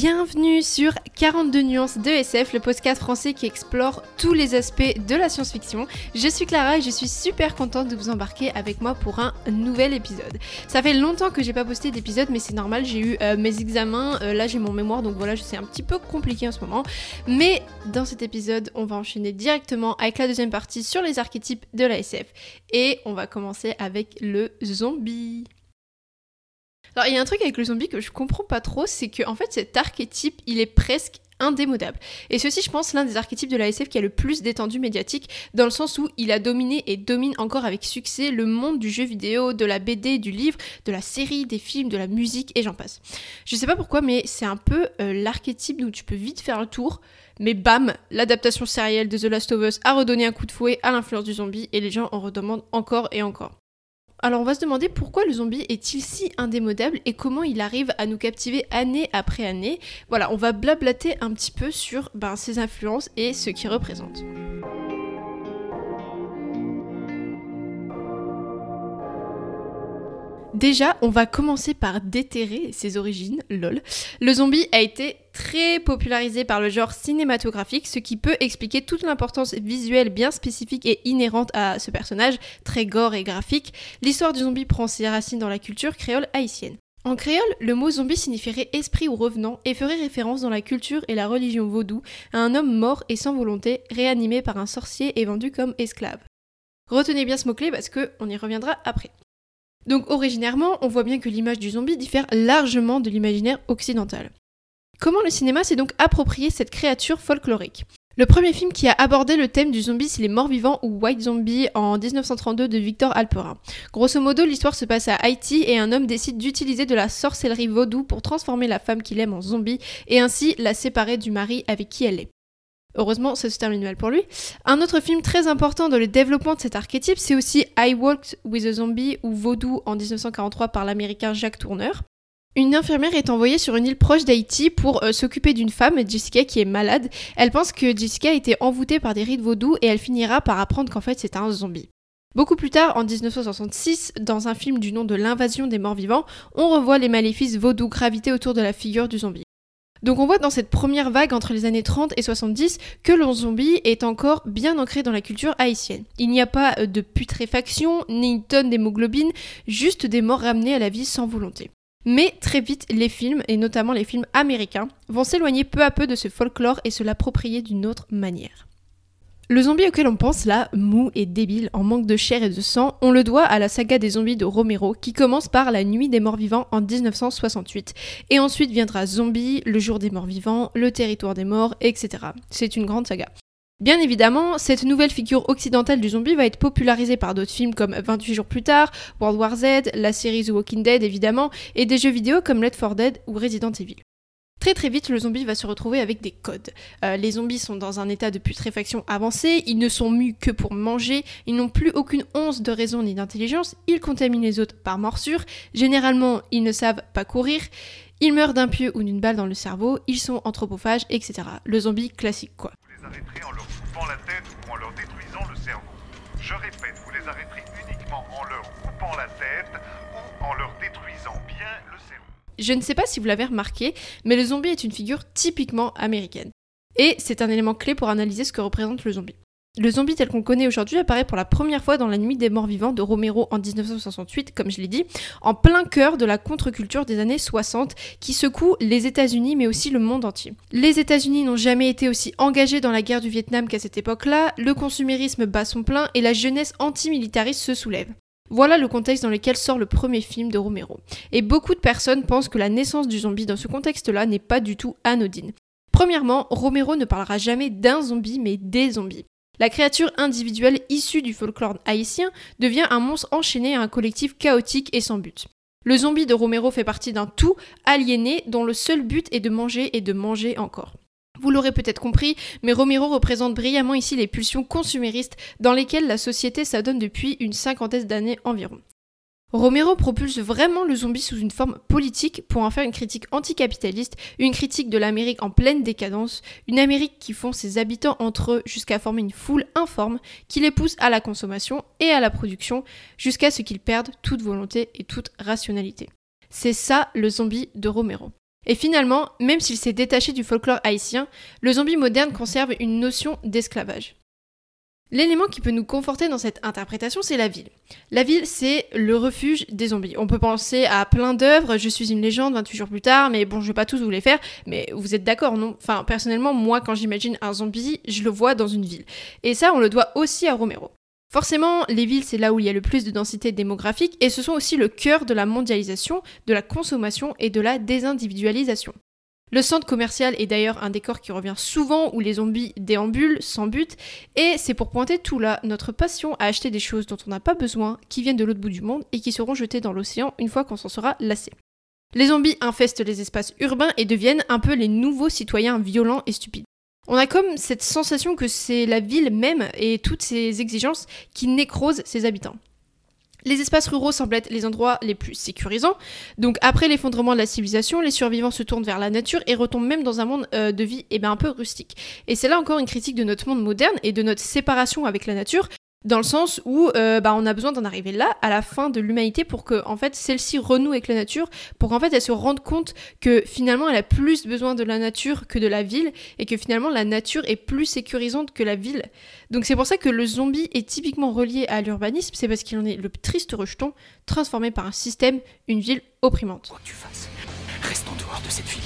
Bienvenue sur 42 nuances de SF, le podcast français qui explore tous les aspects de la science-fiction. Je suis Clara et je suis super contente de vous embarquer avec moi pour un nouvel épisode. Ça fait longtemps que j'ai pas posté d'épisode mais c'est normal, j'ai eu euh, mes examens, euh, là j'ai mon mémoire donc voilà, c'est un petit peu compliqué en ce moment. Mais dans cet épisode, on va enchaîner directement avec la deuxième partie sur les archétypes de la SF. Et on va commencer avec le zombie. Alors, il y a un truc avec le zombie que je comprends pas trop, c'est que en fait, cet archétype, il est presque indémodable. Et ceci, je pense, l'un des archétypes de la SF qui a le plus d'étendue médiatique, dans le sens où il a dominé et domine encore avec succès le monde du jeu vidéo, de la BD, du livre, de la série, des films, de la musique, et j'en passe. Je sais pas pourquoi, mais c'est un peu euh, l'archétype où tu peux vite faire le tour, mais bam, l'adaptation sérielle de The Last of Us a redonné un coup de fouet à l'influence du zombie, et les gens en redemandent encore et encore. Alors on va se demander pourquoi le zombie est-il si indémodable et comment il arrive à nous captiver année après année. Voilà, on va blablater un petit peu sur ben, ses influences et ce qu'il représente. Déjà, on va commencer par déterrer ses origines, lol. Le zombie a été très popularisé par le genre cinématographique, ce qui peut expliquer toute l'importance visuelle bien spécifique et inhérente à ce personnage, très gore et graphique. L'histoire du zombie prend ses racines dans la culture créole haïtienne. En créole, le mot zombie signifierait esprit ou revenant et ferait référence dans la culture et la religion vaudou à un homme mort et sans volonté, réanimé par un sorcier et vendu comme esclave. Retenez bien ce mot-clé parce qu'on y reviendra après. Donc originairement, on voit bien que l'image du zombie diffère largement de l'imaginaire occidental. Comment le cinéma s'est donc approprié cette créature folklorique? Le premier film qui a abordé le thème du zombie, c'est Les Morts Vivants ou White Zombie en 1932 de Victor Alperin. Grosso modo, l'histoire se passe à Haïti et un homme décide d'utiliser de la sorcellerie vaudou pour transformer la femme qu'il aime en zombie et ainsi la séparer du mari avec qui elle est. Heureusement, ça se termine mal pour lui. Un autre film très important dans le développement de cet archétype, c'est aussi I Walked with a Zombie ou Vaudou en 1943 par l'américain Jacques Tourneur. Une infirmière est envoyée sur une île proche d'Haïti pour euh, s'occuper d'une femme, Jessica, qui est malade. Elle pense que Jessica a été envoûtée par des rites vaudous et elle finira par apprendre qu'en fait c'est un zombie. Beaucoup plus tard, en 1966, dans un film du nom de L'invasion des morts vivants, on revoit les maléfices vaudous graviter autour de la figure du zombie. Donc on voit dans cette première vague entre les années 30 et 70 que le zombie est encore bien ancré dans la culture haïtienne. Il n'y a pas euh, de putréfaction, ni une tonne d'hémoglobine, juste des morts ramenés à la vie sans volonté. Mais très vite, les films, et notamment les films américains, vont s'éloigner peu à peu de ce folklore et se l'approprier d'une autre manière. Le zombie auquel on pense là, mou et débile, en manque de chair et de sang, on le doit à la saga des zombies de Romero, qui commence par La Nuit des Morts Vivants en 1968. Et ensuite viendra Zombie, Le Jour des Morts Vivants, Le Territoire des Morts, etc. C'est une grande saga. Bien évidemment, cette nouvelle figure occidentale du zombie va être popularisée par d'autres films comme 28 jours plus tard, World War Z, la série Walking Dead évidemment, et des jeux vidéo comme Left 4 Dead ou Resident Evil. Très très vite, le zombie va se retrouver avec des codes. Euh, les zombies sont dans un état de putréfaction avancé, ils ne sont mus que pour manger, ils n'ont plus aucune once de raison ni d'intelligence, ils contaminent les autres par morsure, généralement ils ne savent pas courir, ils meurent d'un pieu ou d'une balle dans le cerveau, ils sont anthropophages, etc. Le zombie classique quoi. Vous les arrêterez en leur coupant la tête ou en leur détruisant le cerveau. Je répète, vous les arrêterez uniquement en leur coupant la tête ou en leur détruisant. Je ne sais pas si vous l'avez remarqué, mais le zombie est une figure typiquement américaine. Et c'est un élément clé pour analyser ce que représente le zombie. Le zombie tel qu'on connaît aujourd'hui apparaît pour la première fois dans La Nuit des Morts Vivants de Romero en 1968, comme je l'ai dit, en plein cœur de la contre-culture des années 60 qui secoue les États-Unis mais aussi le monde entier. Les États-Unis n'ont jamais été aussi engagés dans la guerre du Vietnam qu'à cette époque-là, le consumérisme bat son plein et la jeunesse antimilitariste se soulève. Voilà le contexte dans lequel sort le premier film de Romero. Et beaucoup de personnes pensent que la naissance du zombie dans ce contexte-là n'est pas du tout anodine. Premièrement, Romero ne parlera jamais d'un zombie mais des zombies. La créature individuelle issue du folklore haïtien devient un monstre enchaîné à un collectif chaotique et sans but. Le zombie de Romero fait partie d'un tout aliéné dont le seul but est de manger et de manger encore. Vous l'aurez peut-être compris, mais Romero représente brillamment ici les pulsions consuméristes dans lesquelles la société s'adonne depuis une cinquantaine d'années environ. Romero propulse vraiment le zombie sous une forme politique pour en faire une critique anticapitaliste, une critique de l'Amérique en pleine décadence, une Amérique qui fond ses habitants entre eux jusqu'à former une foule informe qui les pousse à la consommation et à la production jusqu'à ce qu'ils perdent toute volonté et toute rationalité. C'est ça le zombie de Romero. Et finalement, même s'il s'est détaché du folklore haïtien, le zombie moderne conserve une notion d'esclavage. L'élément qui peut nous conforter dans cette interprétation, c'est la ville. La ville, c'est le refuge des zombies. On peut penser à plein d'œuvres, Je suis une légende 28 jours plus tard, mais bon, je vais pas tous vous les faire, mais vous êtes d'accord, non? Enfin, personnellement, moi, quand j'imagine un zombie, je le vois dans une ville. Et ça, on le doit aussi à Romero. Forcément, les villes, c'est là où il y a le plus de densité démographique, et ce sont aussi le cœur de la mondialisation, de la consommation et de la désindividualisation. Le centre commercial est d'ailleurs un décor qui revient souvent où les zombies déambulent sans but, et c'est pour pointer tout là notre passion à acheter des choses dont on n'a pas besoin, qui viennent de l'autre bout du monde et qui seront jetées dans l'océan une fois qu'on s'en sera lassé. Les zombies infestent les espaces urbains et deviennent un peu les nouveaux citoyens violents et stupides. On a comme cette sensation que c'est la ville même et toutes ses exigences qui nécrosent ses habitants. Les espaces ruraux semblent être les endroits les plus sécurisants. Donc après l'effondrement de la civilisation, les survivants se tournent vers la nature et retombent même dans un monde euh, de vie eh ben, un peu rustique. Et c'est là encore une critique de notre monde moderne et de notre séparation avec la nature, dans le sens où euh, bah, on a besoin d'en arriver là, à la fin de l'humanité, pour que en fait, celle-ci renoue avec la nature, pour qu'en fait, elle se rende compte que finalement, elle a plus besoin de la nature que de la ville, et que finalement, la nature est plus sécurisante que la ville. Donc c'est pour ça que le zombie est typiquement relié à l'urbanisme, c'est parce qu'il en est le triste rejeton, transformé par un système, une ville opprimante. Quoi que tu fasses, reste en dehors de cette ville.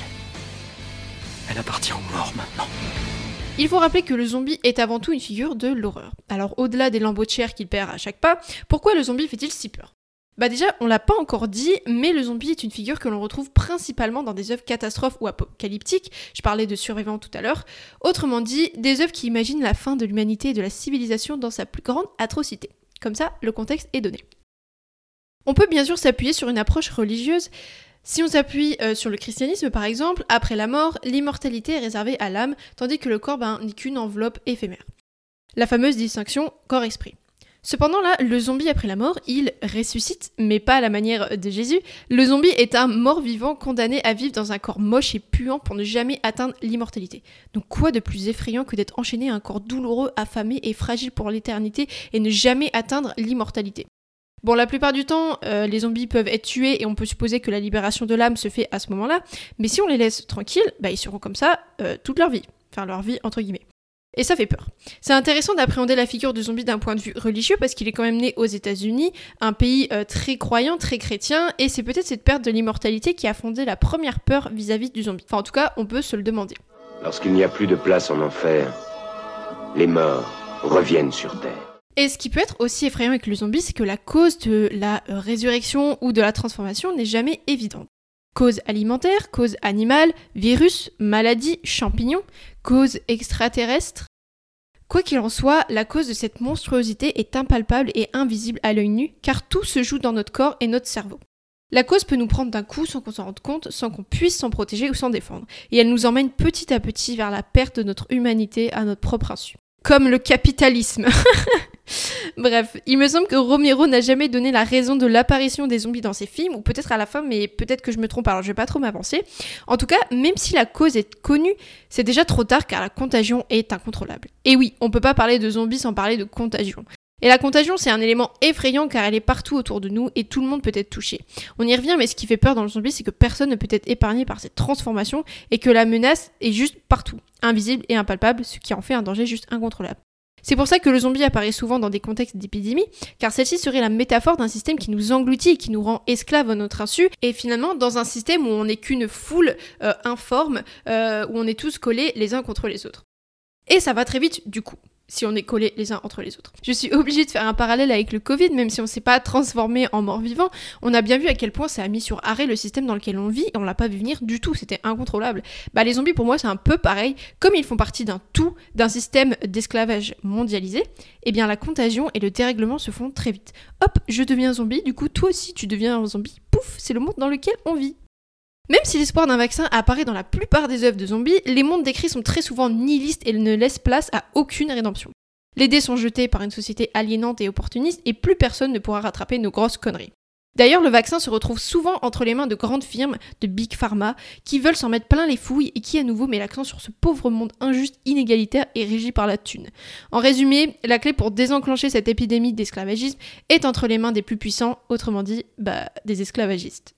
Elle appartient aux morts maintenant. Il faut rappeler que le zombie est avant tout une figure de l'horreur. Alors au-delà des lambeaux de chair qu'il perd à chaque pas, pourquoi le zombie fait-il si peur? Bah déjà, on l'a pas encore dit, mais le zombie est une figure que l'on retrouve principalement dans des œuvres catastrophes ou apocalyptiques. Je parlais de survivants tout à l'heure. Autrement dit, des œuvres qui imaginent la fin de l'humanité et de la civilisation dans sa plus grande atrocité. Comme ça, le contexte est donné. On peut bien sûr s'appuyer sur une approche religieuse, si on s'appuie euh, sur le christianisme par exemple, après la mort, l'immortalité est réservée à l'âme, tandis que le corps ben, n'est qu'une enveloppe éphémère. La fameuse distinction corps-esprit. Cependant là, le zombie après la mort, il ressuscite, mais pas à la manière de Jésus. Le zombie est un mort-vivant condamné à vivre dans un corps moche et puant pour ne jamais atteindre l'immortalité. Donc quoi de plus effrayant que d'être enchaîné à un corps douloureux, affamé et fragile pour l'éternité et ne jamais atteindre l'immortalité? Bon, la plupart du temps, euh, les zombies peuvent être tués et on peut supposer que la libération de l'âme se fait à ce moment-là, mais si on les laisse tranquilles, bah, ils seront comme ça euh, toute leur vie. Enfin, leur vie entre guillemets. Et ça fait peur. C'est intéressant d'appréhender la figure de zombie d'un point de vue religieux parce qu'il est quand même né aux États-Unis, un pays euh, très croyant, très chrétien, et c'est peut-être cette perte de l'immortalité qui a fondé la première peur vis-à-vis -vis du zombie. Enfin, en tout cas, on peut se le demander. Lorsqu'il n'y a plus de place en enfer, les morts reviennent sur Terre. Et ce qui peut être aussi effrayant avec le zombie, c'est que la cause de la résurrection ou de la transformation n'est jamais évidente. Cause alimentaire, cause animale, virus, maladie, champignons, cause extraterrestre. Quoi qu'il en soit, la cause de cette monstruosité est impalpable et invisible à l'œil nu, car tout se joue dans notre corps et notre cerveau. La cause peut nous prendre d'un coup sans qu'on s'en rende compte, sans qu'on puisse s'en protéger ou s'en défendre, et elle nous emmène petit à petit vers la perte de notre humanité à notre propre insu. Comme le capitalisme. Bref, il me semble que Romero n'a jamais donné la raison de l'apparition des zombies dans ses films, ou peut-être à la fin, mais peut-être que je me trompe, alors je vais pas trop m'avancer. En tout cas, même si la cause est connue, c'est déjà trop tard car la contagion est incontrôlable. Et oui, on peut pas parler de zombies sans parler de contagion. Et la contagion, c'est un élément effrayant car elle est partout autour de nous et tout le monde peut être touché. On y revient, mais ce qui fait peur dans le zombie, c'est que personne ne peut être épargné par cette transformation et que la menace est juste partout, invisible et impalpable, ce qui en fait un danger juste incontrôlable. C'est pour ça que le zombie apparaît souvent dans des contextes d'épidémie, car celle-ci serait la métaphore d'un système qui nous engloutit et qui nous rend esclaves à notre insu, et finalement dans un système où on n'est qu'une foule euh, informe, euh, où on est tous collés les uns contre les autres. Et ça va très vite du coup si on est collés les uns entre les autres. Je suis obligée de faire un parallèle avec le Covid, même si on ne s'est pas transformé en mort-vivant, on a bien vu à quel point ça a mis sur arrêt le système dans lequel on vit et on l'a pas vu venir du tout, c'était incontrôlable. Bah les zombies pour moi c'est un peu pareil, comme ils font partie d'un tout, d'un système d'esclavage mondialisé, eh bien la contagion et le dérèglement se font très vite. Hop, je deviens zombie, du coup toi aussi tu deviens un zombie, pouf, c'est le monde dans lequel on vit. Même si l'espoir d'un vaccin apparaît dans la plupart des œuvres de zombies, les mondes décrits sont très souvent nihilistes et ne laissent place à aucune rédemption. Les dés sont jetés par une société aliénante et opportuniste et plus personne ne pourra rattraper nos grosses conneries. D'ailleurs, le vaccin se retrouve souvent entre les mains de grandes firmes, de big pharma, qui veulent s'en mettre plein les fouilles et qui à nouveau met l'accent sur ce pauvre monde injuste, inégalitaire et régi par la thune. En résumé, la clé pour désenclencher cette épidémie d'esclavagisme est entre les mains des plus puissants, autrement dit, bah, des esclavagistes.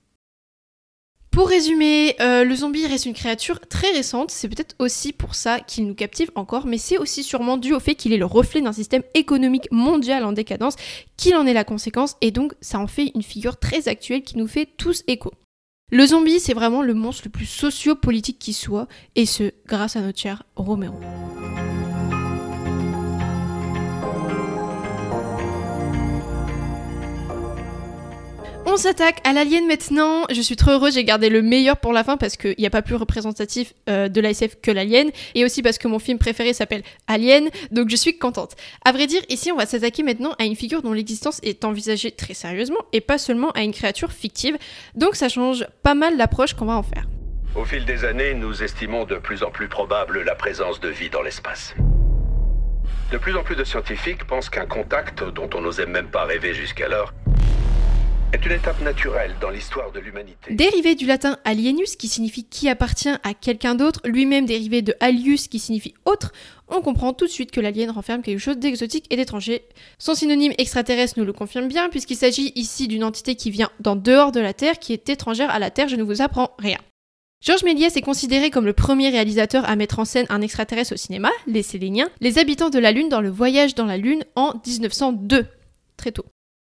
Pour résumer, euh, le zombie reste une créature très récente, c'est peut-être aussi pour ça qu'il nous captive encore, mais c'est aussi sûrement dû au fait qu'il est le reflet d'un système économique mondial en décadence, qu'il en est la conséquence, et donc ça en fait une figure très actuelle qui nous fait tous écho. Le zombie, c'est vraiment le monstre le plus socio-politique qui soit, et ce, grâce à notre cher Romero. On s'attaque à l'alien maintenant. Je suis trop heureuse, j'ai gardé le meilleur pour la fin parce qu'il n'y a pas plus représentatif euh, de l'ASF que l'alien. Et aussi parce que mon film préféré s'appelle Alien, donc je suis contente. À vrai dire, ici on va s'attaquer maintenant à une figure dont l'existence est envisagée très sérieusement et pas seulement à une créature fictive. Donc ça change pas mal l'approche qu'on va en faire. Au fil des années, nous estimons de plus en plus probable la présence de vie dans l'espace. De plus en plus de scientifiques pensent qu'un contact dont on n'osait même pas rêver jusqu'alors est une étape naturelle dans l'histoire de l'humanité. Dérivé du latin alienus, qui signifie qui appartient à quelqu'un d'autre, lui-même dérivé de alius, qui signifie autre, on comprend tout de suite que l'alien renferme quelque chose d'exotique et d'étranger. Son synonyme extraterrestre nous le confirme bien, puisqu'il s'agit ici d'une entité qui vient d'en dehors de la Terre, qui est étrangère à la Terre, je ne vous apprends rien. Georges Méliès est considéré comme le premier réalisateur à mettre en scène un extraterrestre au cinéma, les Séléniens, les habitants de la Lune dans le voyage dans la Lune en 1902. Très tôt.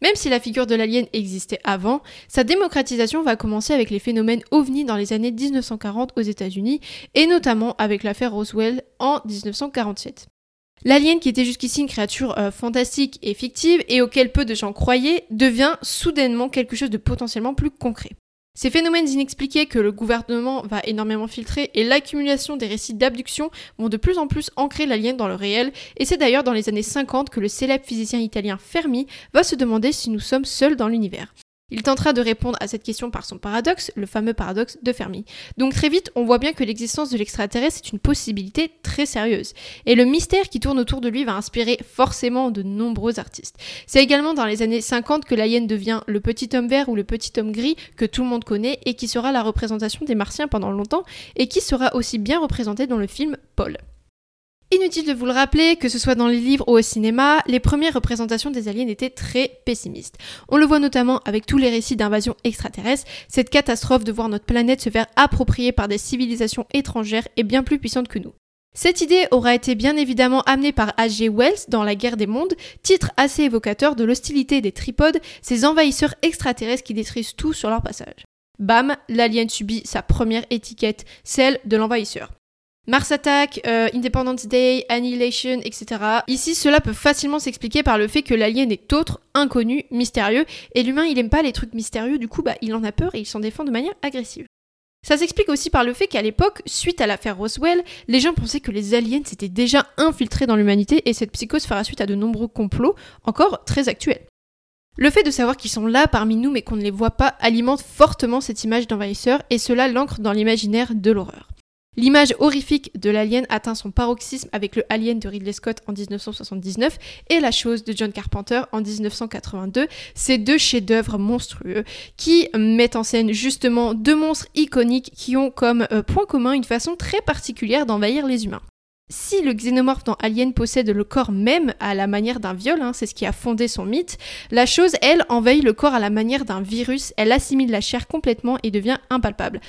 Même si la figure de l'alien existait avant, sa démocratisation va commencer avec les phénomènes ovni dans les années 1940 aux États-Unis, et notamment avec l'affaire Roswell en 1947. L'alien, qui était jusqu'ici une créature euh, fantastique et fictive et auquel peu de gens croyaient, devient soudainement quelque chose de potentiellement plus concret. Ces phénomènes inexpliqués que le gouvernement va énormément filtrer et l'accumulation des récits d'abduction vont de plus en plus ancrer l'alien dans le réel, et c'est d'ailleurs dans les années 50 que le célèbre physicien italien Fermi va se demander si nous sommes seuls dans l'univers. Il tentera de répondre à cette question par son paradoxe, le fameux paradoxe de Fermi. Donc très vite, on voit bien que l'existence de l'extraterrestre est une possibilité très sérieuse. Et le mystère qui tourne autour de lui va inspirer forcément de nombreux artistes. C'est également dans les années 50 que l'alien devient le petit homme vert ou le petit homme gris que tout le monde connaît et qui sera la représentation des martiens pendant longtemps et qui sera aussi bien représenté dans le film Paul. Inutile de vous le rappeler, que ce soit dans les livres ou au cinéma, les premières représentations des aliens étaient très pessimistes. On le voit notamment avec tous les récits d'invasion extraterrestre, cette catastrophe de voir notre planète se faire approprier par des civilisations étrangères et bien plus puissantes que nous. Cette idée aura été bien évidemment amenée par H.G. Wells dans La guerre des mondes, titre assez évocateur de l'hostilité des tripodes, ces envahisseurs extraterrestres qui détruisent tout sur leur passage. Bam, l'alien subit sa première étiquette, celle de l'envahisseur. Mars Attack, euh, Independence Day, Annihilation, etc. Ici, cela peut facilement s'expliquer par le fait que l'alien est autre, inconnu, mystérieux, et l'humain il aime pas les trucs mystérieux, du coup bah il en a peur et il s'en défend de manière agressive. Ça s'explique aussi par le fait qu'à l'époque, suite à l'affaire Roswell, les gens pensaient que les aliens s'étaient déjà infiltrés dans l'humanité et cette psychose fera suite à de nombreux complots, encore très actuels. Le fait de savoir qu'ils sont là parmi nous mais qu'on ne les voit pas alimente fortement cette image d'envahisseur et cela l'ancre dans l'imaginaire de l'horreur. L'image horrifique de l'alien atteint son paroxysme avec le Alien de Ridley Scott en 1979 et La chose de John Carpenter en 1982, ces deux chefs-d'œuvre monstrueux qui mettent en scène justement deux monstres iconiques qui ont comme euh, point commun une façon très particulière d'envahir les humains. Si le xénomorphe dans Alien possède le corps même à la manière d'un viol, hein, c'est ce qui a fondé son mythe, la chose, elle, envahit le corps à la manière d'un virus, elle assimile la chair complètement et devient impalpable.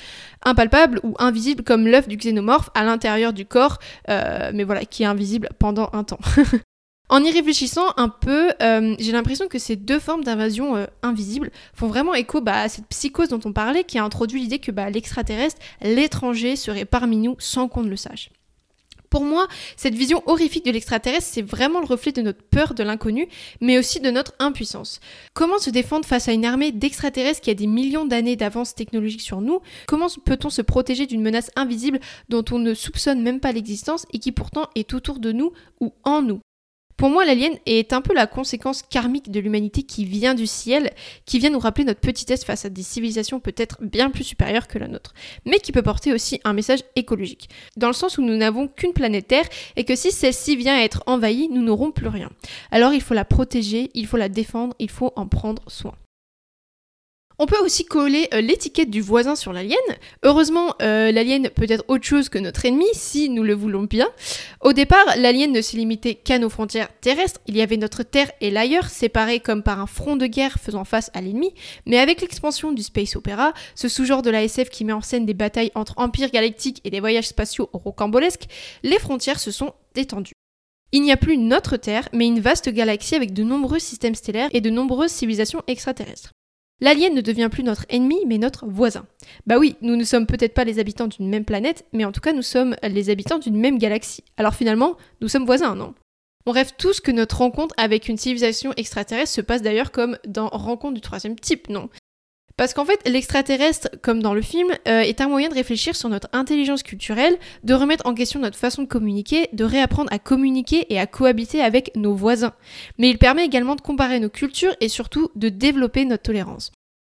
Impalpable ou invisible comme l'œuf du xénomorphe à l'intérieur du corps, euh, mais voilà, qui est invisible pendant un temps. En y réfléchissant un peu, euh, j'ai l'impression que ces deux formes d'invasion euh, invisible font vraiment écho bah, à cette psychose dont on parlait qui a introduit l'idée que bah, l'extraterrestre, l'étranger, serait parmi nous sans qu'on ne le sache. Pour moi, cette vision horrifique de l'extraterrestre, c'est vraiment le reflet de notre peur de l'inconnu, mais aussi de notre impuissance. Comment se défendre face à une armée d'extraterrestres qui a des millions d'années d'avance technologique sur nous? Comment peut-on se protéger d'une menace invisible dont on ne soupçonne même pas l'existence et qui pourtant est autour de nous ou en nous? Pour moi, l'alien est un peu la conséquence karmique de l'humanité qui vient du ciel, qui vient nous rappeler notre petitesse face à des civilisations peut-être bien plus supérieures que la nôtre, mais qui peut porter aussi un message écologique, dans le sens où nous n'avons qu'une planète Terre et que si celle-ci vient à être envahie, nous n'aurons plus rien. Alors il faut la protéger, il faut la défendre, il faut en prendre soin. On peut aussi coller euh, l'étiquette du voisin sur l'alien. Heureusement, euh, l'alien peut être autre chose que notre ennemi, si nous le voulons bien. Au départ, l'alien ne se limitait qu'à nos frontières terrestres. Il y avait notre Terre et l'ailleurs, séparés comme par un front de guerre faisant face à l'ennemi. Mais avec l'expansion du space opera, ce sous-genre de la SF qui met en scène des batailles entre empires galactiques et des voyages spatiaux rocambolesques, les frontières se sont détendues. Il n'y a plus notre Terre, mais une vaste galaxie avec de nombreux systèmes stellaires et de nombreuses civilisations extraterrestres. L'alien ne devient plus notre ennemi, mais notre voisin. Bah oui, nous ne sommes peut-être pas les habitants d'une même planète, mais en tout cas nous sommes les habitants d'une même galaxie. Alors finalement, nous sommes voisins, non? On rêve tous que notre rencontre avec une civilisation extraterrestre se passe d'ailleurs comme dans Rencontre du troisième type, non? Parce qu'en fait, l'extraterrestre, comme dans le film, euh, est un moyen de réfléchir sur notre intelligence culturelle, de remettre en question notre façon de communiquer, de réapprendre à communiquer et à cohabiter avec nos voisins. Mais il permet également de comparer nos cultures et surtout de développer notre tolérance.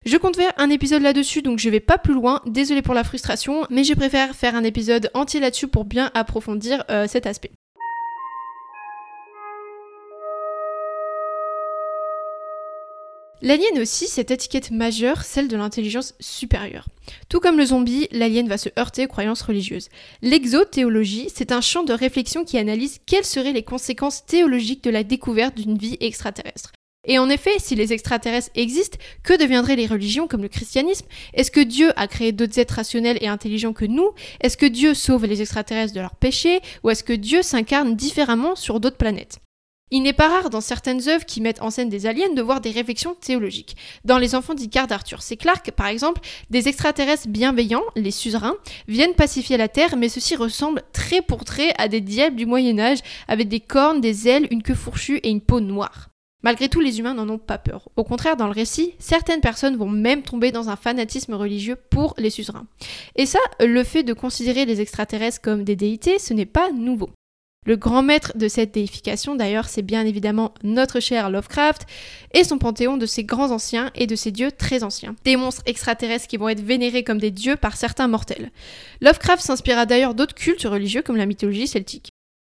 Je compte faire un épisode là-dessus, donc je vais pas plus loin. Désolé pour la frustration, mais je préfère faire un épisode entier là-dessus pour bien approfondir euh, cet aspect. L'alien aussi cette étiquette majeure, celle de l'intelligence supérieure. Tout comme le zombie, l'alien va se heurter aux croyances religieuses. L'exothéologie, c'est un champ de réflexion qui analyse quelles seraient les conséquences théologiques de la découverte d'une vie extraterrestre. Et en effet, si les extraterrestres existent, que deviendraient les religions comme le christianisme? Est-ce que Dieu a créé d'autres êtres rationnels et intelligents que nous? Est-ce que Dieu sauve les extraterrestres de leurs péchés? Ou est-ce que Dieu s'incarne différemment sur d'autres planètes? Il n'est pas rare dans certaines œuvres qui mettent en scène des aliens de voir des réflexions théologiques. Dans Les Enfants d'Icare d'Arthur C. Clarke, par exemple, des extraterrestres bienveillants, les suzerains, viennent pacifier la Terre, mais ceux-ci ressemblent très pour trait à des diables du Moyen-Âge, avec des cornes, des ailes, une queue fourchue et une peau noire. Malgré tout, les humains n'en ont pas peur. Au contraire, dans le récit, certaines personnes vont même tomber dans un fanatisme religieux pour les suzerains. Et ça, le fait de considérer les extraterrestres comme des déités, ce n'est pas nouveau. Le grand maître de cette déification, d'ailleurs, c'est bien évidemment notre cher Lovecraft et son panthéon de ses grands anciens et de ses dieux très anciens. Des monstres extraterrestres qui vont être vénérés comme des dieux par certains mortels. Lovecraft s'inspira d'ailleurs d'autres cultes religieux comme la mythologie celtique.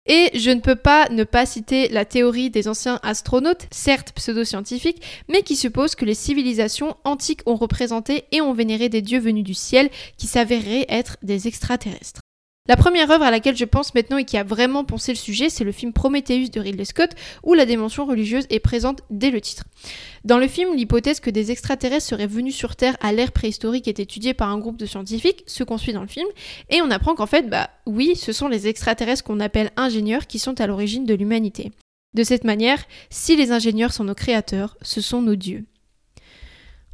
Et je ne peux pas ne pas citer la théorie des anciens astronautes, certes pseudo-scientifiques, mais qui suppose que les civilisations antiques ont représenté et ont vénéré des dieux venus du ciel qui s'avéraient être des extraterrestres. La première œuvre à laquelle je pense maintenant et qui a vraiment pensé le sujet, c'est le film Prometheus de Ridley Scott, où la dimension religieuse est présente dès le titre. Dans le film, l'hypothèse que des extraterrestres seraient venus sur Terre à l'ère préhistorique est étudiée par un groupe de scientifiques, ce qu'on suit dans le film, et on apprend qu'en fait, bah oui, ce sont les extraterrestres qu'on appelle ingénieurs qui sont à l'origine de l'humanité. De cette manière, si les ingénieurs sont nos créateurs, ce sont nos dieux.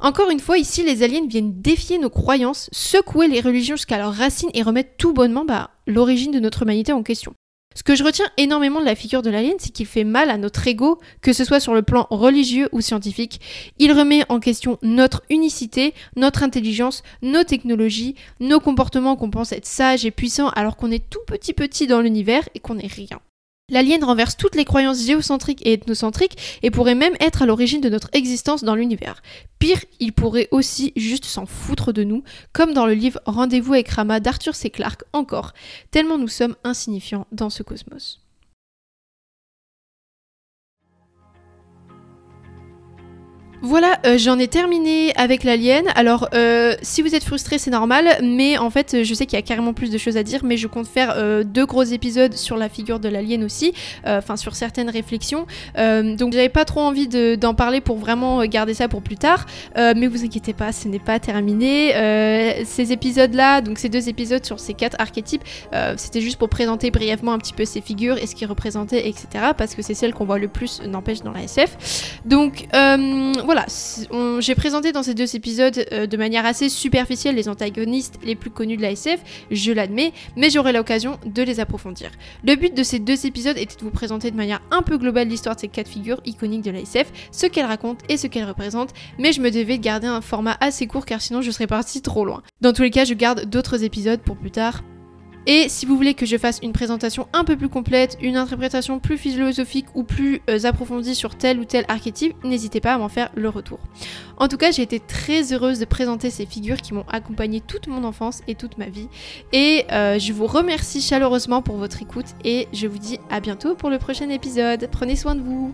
Encore une fois, ici, les aliens viennent défier nos croyances, secouer les religions jusqu'à leurs racines et remettre tout bonnement bah, l'origine de notre humanité en question. Ce que je retiens énormément de la figure de l'alien, c'est qu'il fait mal à notre ego, que ce soit sur le plan religieux ou scientifique. Il remet en question notre unicité, notre intelligence, nos technologies, nos comportements qu'on pense être sages et puissants alors qu'on est tout petit petit dans l'univers et qu'on n'est rien. L'alien renverse toutes les croyances géocentriques et ethnocentriques et pourrait même être à l'origine de notre existence dans l'univers. Pire, il pourrait aussi juste s'en foutre de nous, comme dans le livre Rendez-vous avec Rama d'Arthur C. Clarke encore, tellement nous sommes insignifiants dans ce cosmos. Voilà, euh, j'en ai terminé avec l'alien. Alors, euh, si vous êtes frustré, c'est normal, mais en fait, je sais qu'il y a carrément plus de choses à dire, mais je compte faire euh, deux gros épisodes sur la figure de l'alien aussi, enfin sur certaines réflexions. donc, j'avais pas trop envie d'en parler pour vraiment garder ça pour plus tard, mais vous inquiétez pas, ce n'est pas terminé. ces épisodes-là, donc ces deux épisodes sur ces quatre archétypes, c'était juste pour présenter brièvement un petit peu ces figures et ce qu'ils représentaient, etc. Parce que c'est celles qu'on voit le plus, n'empêche, dans la SF. Donc, voilà, j'ai présenté dans ces deux épisodes euh, de manière assez superficielle les antagonistes les plus connus de la SF, je l'admets, mais j'aurai l'occasion de les approfondir. Le but de ces deux épisodes était de vous présenter de manière un peu globale l'histoire de ces quatre figures iconiques de la SF, ce qu'elles racontent et ce qu'elles représentent, mais je me devais de garder un format assez court car sinon je serais parti trop loin. Dans tous les cas, je garde d'autres épisodes pour plus tard et si vous voulez que je fasse une présentation un peu plus complète, une interprétation plus philosophique ou plus euh, approfondie sur tel ou tel archétype, n'hésitez pas à m'en faire le retour. En tout cas, j'ai été très heureuse de présenter ces figures qui m'ont accompagné toute mon enfance et toute ma vie. Et euh, je vous remercie chaleureusement pour votre écoute et je vous dis à bientôt pour le prochain épisode. Prenez soin de vous